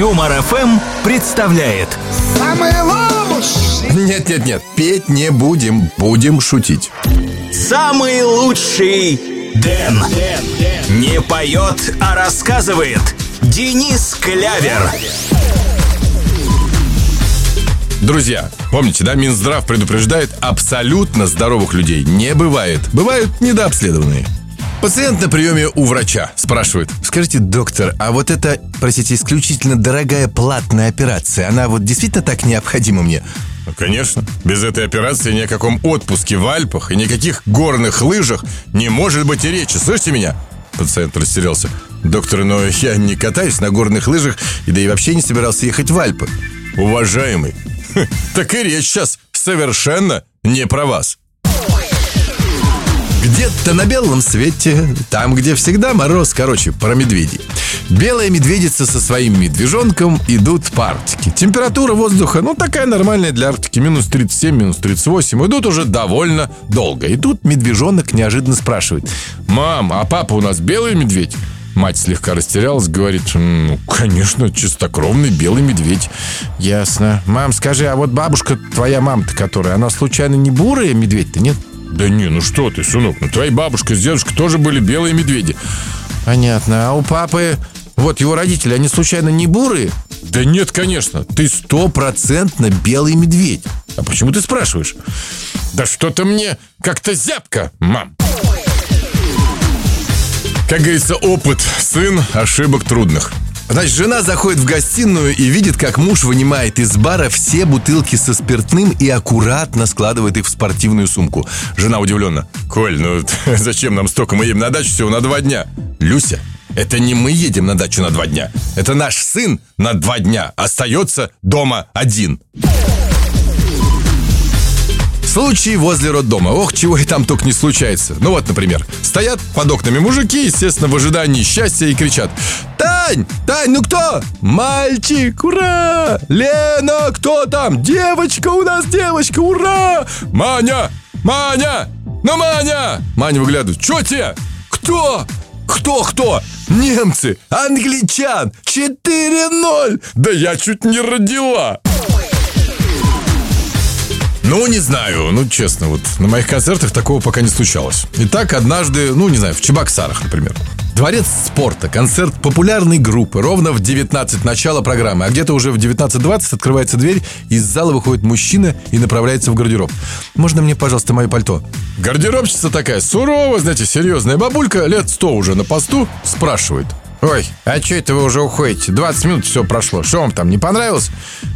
Юмор ФМ представляет Самый лучший. Нет, нет, нет, петь не будем, будем шутить. Самый лучший Дэн. Не поет, а рассказывает Денис Клявер. Друзья, помните, да, Минздрав предупреждает, абсолютно здоровых людей не бывает. Бывают недообследованные. Пациент на приеме у врача спрашивает. Скажите, доктор, а вот это, простите, исключительно дорогая платная операция, она вот действительно так необходима мне? Ну, конечно. Без этой операции ни о каком отпуске в Альпах и никаких горных лыжах не может быть и речи. Слышите меня? Пациент растерялся. Доктор, но я не катаюсь на горных лыжах и да и вообще не собирался ехать в Альпы. Уважаемый, так и речь сейчас совершенно не про вас. Где-то на белом свете, там, где всегда мороз, короче, про медведей. Белая медведица со своим медвежонком идут по Арктике. Температура воздуха, ну, такая нормальная для Арктики, минус 37, минус 38. Идут уже довольно долго. И тут медвежонок неожиданно спрашивает. «Мам, а папа у нас белый медведь?» Мать слегка растерялась, говорит, ну, конечно, чистокровный белый медведь. Ясно. Мам, скажи, а вот бабушка твоя мама-то, которая, она случайно не бурая медведь-то, нет? Да не, ну что ты, сынок, ну твои бабушка с дедушкой тоже были белые медведи. Понятно. А у папы, вот его родители, они случайно не бурые? Да нет, конечно. Ты стопроцентно белый медведь. А почему ты спрашиваешь? Да что-то мне как-то зябко, мам. Как говорится, опыт сын ошибок трудных. Значит, жена заходит в гостиную и видит, как муж вынимает из бара все бутылки со спиртным и аккуратно складывает их в спортивную сумку. Жена удивленно. Коль, ну зачем нам столько? Мы едем на дачу всего на два дня. Люся, это не мы едем на дачу на два дня. Это наш сын на два дня остается дома один. Случаи возле роддома. Ох, чего и там только не случается. Ну вот, например, стоят под окнами мужики, естественно, в ожидании счастья и кричат Тань! Тань, ну кто? Мальчик, ура! Лена, кто там? Девочка у нас, девочка, ура! Маня! Маня! Ну, Маня! Маня выглядывает. Чё тебе? Кто? Кто, кто? Немцы, англичан, 4-0! Да я чуть не родила! Ну, не знаю, ну, честно, вот на моих концертах такого пока не случалось. Итак, однажды, ну, не знаю, в Чебоксарах, например. Дворец спорта, концерт популярной группы, ровно в 19 начало программы, а где-то уже в 19.20 открывается дверь, из зала выходит мужчина и направляется в гардероб. Можно мне, пожалуйста, мое пальто? Гардеробщица такая суровая, знаете, серьезная бабулька, лет 100 уже на посту, спрашивает. Ой, а что это вы уже уходите? 20 минут все прошло. Что вам там, не понравилось?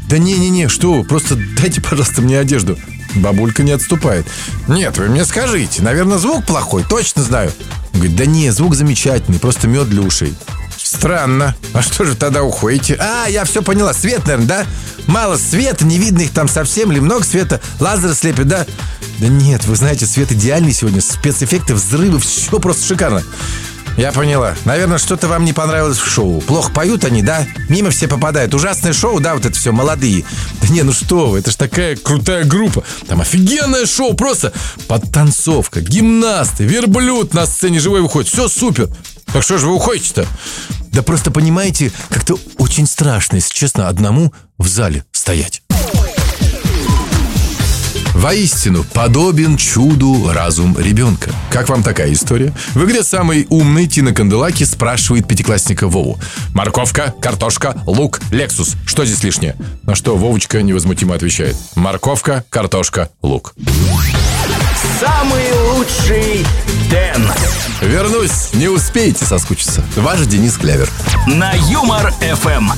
Да не-не-не, что вы, просто дайте, пожалуйста, мне одежду. Бабулька не отступает. Нет, вы мне скажите, наверное, звук плохой, точно знаю. Говорит, да не, звук замечательный, просто мед для ушей. Странно. А что же тогда уходите? А, я все поняла. Свет, наверное, да? Мало света, не видно их там совсем, или много света. Лазеры слепят, да? Да нет, вы знаете, свет идеальный сегодня. Спецэффекты, взрывы, все просто шикарно. Я поняла. Наверное, что-то вам не понравилось в шоу. Плохо поют они, да? Мимо все попадают. Ужасное шоу, да, вот это все, молодые. Да не, ну что вы, это ж такая крутая группа. Там офигенное шоу, просто подтанцовка, гимнасты, верблюд на сцене живой выходит. Все супер. Так что же вы уходите-то? Да просто понимаете, как-то очень страшно, если честно, одному в зале стоять. Воистину, подобен чуду разум ребенка. Как вам такая история? В игре самый умный Тина Канделаки спрашивает пятиклассника Вову. Морковка, картошка, лук, лексус. Что здесь лишнее? На что Вовочка невозмутимо отвечает. Морковка, картошка, лук. Самый лучший Дэн. Вернусь, не успеете соскучиться. Ваш Денис Клявер. На Юмор ФМ.